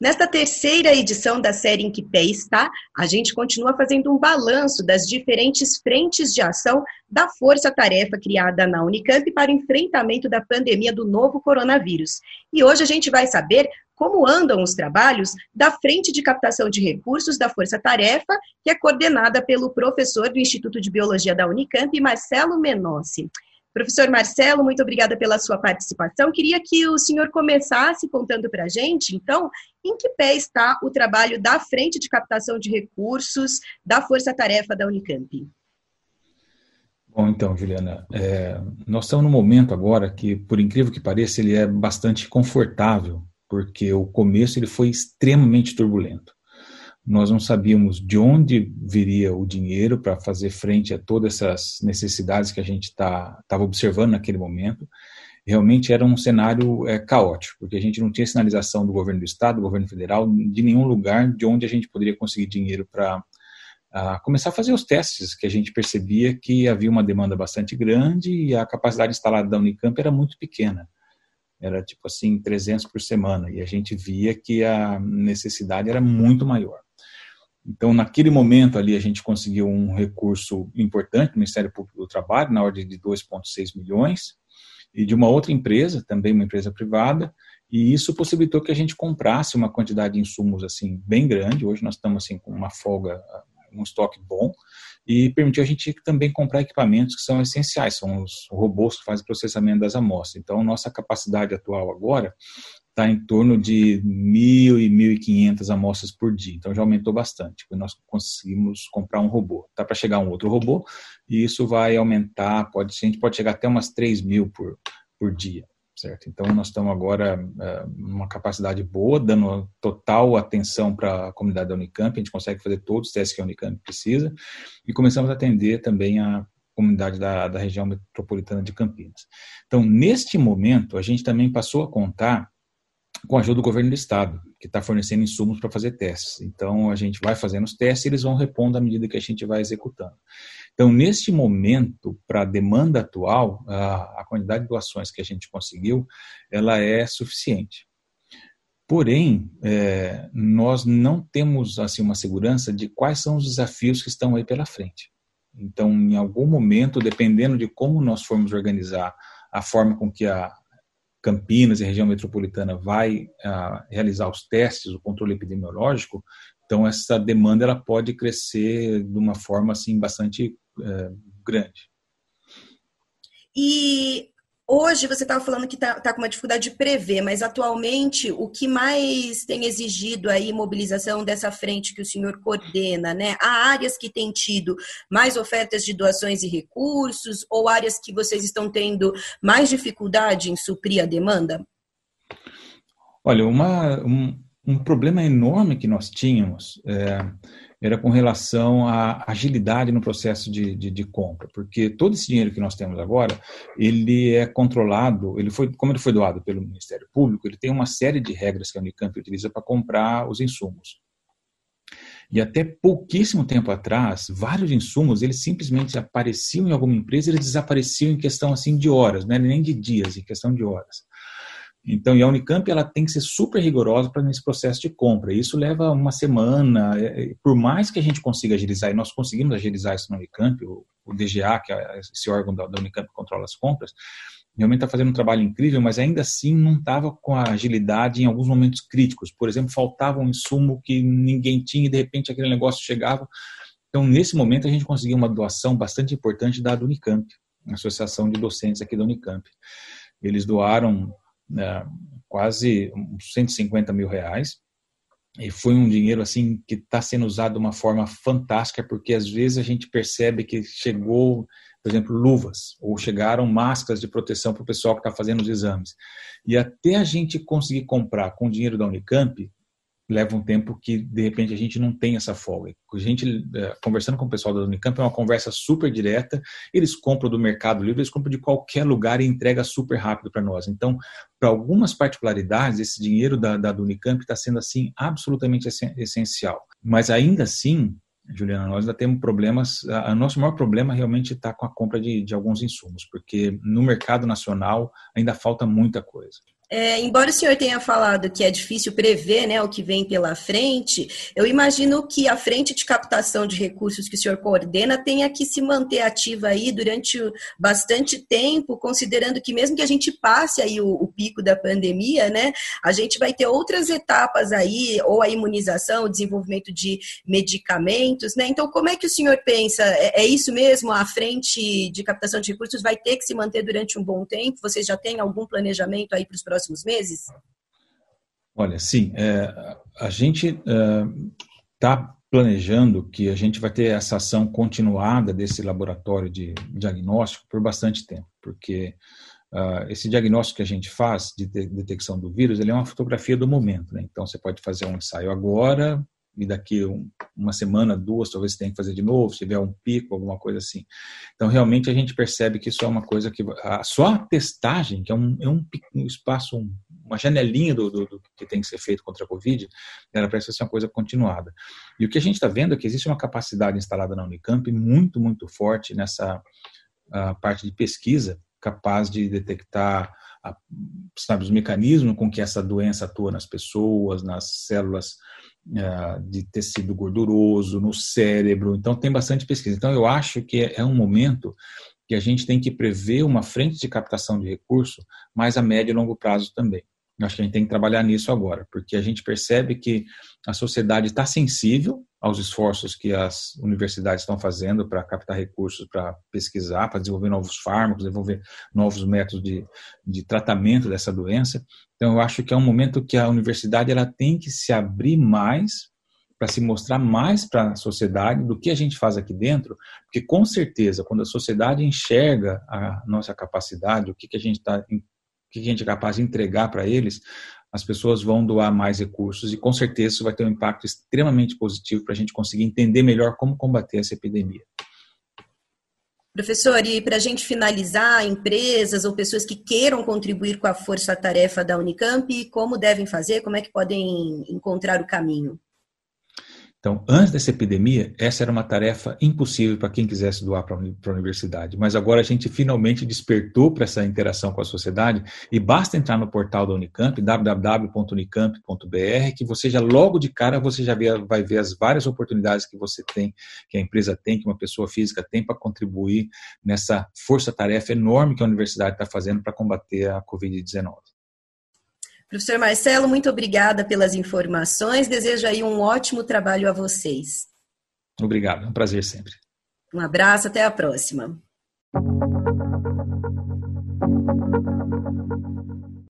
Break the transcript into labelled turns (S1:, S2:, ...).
S1: Nesta terceira edição da série Em Que Pé Está, a gente continua fazendo um balanço das diferentes frentes de ação da força-tarefa criada na Unicamp para o enfrentamento da pandemia do novo coronavírus. E hoje a gente vai saber como andam os trabalhos da Frente de Captação de Recursos da Força Tarefa, que é coordenada pelo professor do Instituto de Biologia da Unicamp, Marcelo Menossi. Professor Marcelo, muito obrigada pela sua participação. Queria que o senhor começasse contando para a gente, então, em que pé está o trabalho da Frente de Captação de Recursos da Força Tarefa da Unicamp.
S2: Bom, então, Juliana, é, nós estamos num momento agora que, por incrível que pareça, ele é bastante confortável, porque o começo ele foi extremamente turbulento nós não sabíamos de onde viria o dinheiro para fazer frente a todas essas necessidades que a gente estava tá, observando naquele momento. Realmente era um cenário é, caótico, porque a gente não tinha sinalização do governo do estado, do governo federal, de nenhum lugar de onde a gente poderia conseguir dinheiro para começar a fazer os testes, que a gente percebia que havia uma demanda bastante grande e a capacidade instalada da Unicamp era muito pequena era tipo assim 300 por semana e a gente via que a necessidade era muito maior. Então, naquele momento ali, a gente conseguiu um recurso importante do Ministério Público do Trabalho, na ordem de 2,6 milhões, e de uma outra empresa, também uma empresa privada, e isso possibilitou que a gente comprasse uma quantidade de insumos assim bem grande. Hoje nós estamos assim com uma folga, um estoque bom, e permitiu a gente também comprar equipamentos que são essenciais, são os robôs que fazem processamento das amostras. Então, nossa capacidade atual agora está em torno de 1.000 e 1.500 amostras por dia. Então já aumentou bastante. Nós conseguimos comprar um robô. Está para chegar um outro robô e isso vai aumentar. Pode, a gente pode chegar até umas 3 mil por, por dia. Certo? Então nós estamos agora numa capacidade boa, dando total atenção para a comunidade da Unicamp. A gente consegue fazer todos os testes que a Unicamp precisa e começamos a atender também a comunidade da, da região metropolitana de Campinas. Então, neste momento, a gente também passou a contar com a ajuda do governo do estado, que está fornecendo insumos para fazer testes. Então, a gente vai fazendo os testes e eles vão repondo à medida que a gente vai executando. Então, neste momento, para a demanda atual, a, quantidade de doações que a gente conseguiu, ela é suficiente. Porém, é, nós não temos assim uma segurança de quais são os desafios que estão aí pela frente. Então, em algum momento, dependendo de como nós formos organizar a forma com que a, Campinas e região metropolitana vai uh, realizar os testes, o controle epidemiológico, então essa demanda ela pode crescer de uma forma assim bastante uh, grande.
S1: E Hoje você estava falando que está tá com uma dificuldade de prever, mas atualmente o que mais tem exigido aí mobilização dessa frente que o senhor coordena, né? Há áreas que têm tido mais ofertas de doações e recursos ou áreas que vocês estão tendo mais dificuldade em suprir a demanda?
S2: Olha, uma, um, um problema enorme que nós tínhamos é, era com relação à agilidade no processo de, de, de, compra, porque todo esse dinheiro que nós temos agora, ele é controlado, ele foi, como ele foi doado pelo Ministério Público, ele tem uma série de regras que a Unicamp utiliza para comprar os insumos. E até pouquíssimo tempo atrás, vários insumos, eles simplesmente apareciam em alguma empresa, eles desapareciam em questão assim de horas, não é nem de dias, em questão de horas. Então, e a Unicamp ela tem que ser super rigorosa para nesse processo de compra. Isso leva uma semana. É, é, por mais que a gente consiga agilizar, e nós conseguimos agilizar isso na Unicamp, o, o DGA, que é esse órgão da, da Unicamp que controla as compras, realmente está fazendo um trabalho incrível, mas ainda assim não estava com a agilidade em alguns momentos críticos. Por exemplo, faltava um insumo que ninguém tinha e de repente aquele negócio chegava. Então, nesse momento, a gente conseguiu uma doação bastante importante da Unicamp, a Associação de Docentes aqui da Unicamp. Eles doaram quase 150 mil reais. E foi um dinheiro assim que está sendo usado de uma forma fantástica, porque às vezes a gente percebe que chegou, por exemplo, luvas, ou chegaram máscaras de proteção para o pessoal que está fazendo os exames. E até a gente conseguir comprar com o dinheiro da Unicamp, leva um tempo que de repente a gente não tem essa folga. A gente é, conversando com o pessoal da Unicamp é uma conversa super direta. Eles compram do Mercado Livre, eles compram de qualquer lugar e entrega super rápido para nós. Então, para algumas particularidades, esse dinheiro da, da Unicamp está sendo assim absolutamente essencial. Mas ainda assim, Juliana, nós ainda temos problemas. O nosso maior problema realmente está com a compra de, de alguns insumos, porque no mercado nacional ainda falta muita coisa.
S1: É, embora o senhor tenha falado que é difícil prever né, o que vem pela frente, eu imagino que a frente de captação de recursos que o senhor coordena tenha que se manter ativa aí durante bastante tempo, considerando que mesmo que a gente passe aí o, o pico da pandemia, né, a gente vai ter outras etapas aí, ou a imunização, o desenvolvimento de medicamentos, né? Então, como é que o senhor pensa? É, é isso mesmo? A frente de captação de recursos vai ter que se manter durante um bom tempo? Vocês já têm algum planejamento aí para os próximos próximos meses?
S2: Olha, sim, é, a gente está é, planejando que a gente vai ter essa ação continuada desse laboratório de diagnóstico por bastante tempo, porque uh, esse diagnóstico que a gente faz de detecção do vírus, ele é uma fotografia do momento, né? Então você pode fazer um ensaio agora, e daqui um, uma semana, duas, talvez tenha que fazer de novo, se tiver um pico, alguma coisa assim. Então, realmente, a gente percebe que isso é uma coisa que. A, só a testagem, que é um, é um, um espaço, um, uma janelinha do, do, do, que tem que ser feito contra a Covid, ela parece ser uma coisa continuada. E o que a gente está vendo é que existe uma capacidade instalada na Unicamp muito, muito forte nessa parte de pesquisa, capaz de detectar a, sabe, os mecanismos com que essa doença atua nas pessoas, nas células de tecido gorduroso, no cérebro. Então, tem bastante pesquisa. Então, eu acho que é um momento que a gente tem que prever uma frente de captação de recurso, mas a médio e longo prazo também. Acho que a gente tem que trabalhar nisso agora, porque a gente percebe que a sociedade está sensível aos esforços que as universidades estão fazendo para captar recursos, para pesquisar, para desenvolver novos fármacos, desenvolver novos métodos de, de tratamento dessa doença. Então, eu acho que é um momento que a universidade ela tem que se abrir mais para se mostrar mais para a sociedade do que a gente faz aqui dentro, porque com certeza, quando a sociedade enxerga a nossa capacidade, o que, que a gente está que a gente é capaz de entregar para eles, as pessoas vão doar mais recursos e com certeza isso vai ter um impacto extremamente positivo para a gente conseguir entender melhor como combater essa epidemia.
S1: Professor, e para a gente finalizar, empresas ou pessoas que queiram contribuir com a força-tarefa da Unicamp, como devem fazer? Como é que podem encontrar o caminho?
S2: Então, antes dessa epidemia, essa era uma tarefa impossível para quem quisesse doar para a universidade. Mas agora a gente finalmente despertou para essa interação com a sociedade e basta entrar no portal da Unicamp, www.unicamp.br, que você já logo de cara você já vai ver as várias oportunidades que você tem, que a empresa tem, que uma pessoa física tem para contribuir nessa força-tarefa enorme que a universidade está fazendo para combater a Covid-19.
S1: Professor Marcelo, muito obrigada pelas informações. Desejo aí um ótimo trabalho a vocês.
S2: Obrigado, é um prazer sempre.
S1: Um abraço, até a próxima.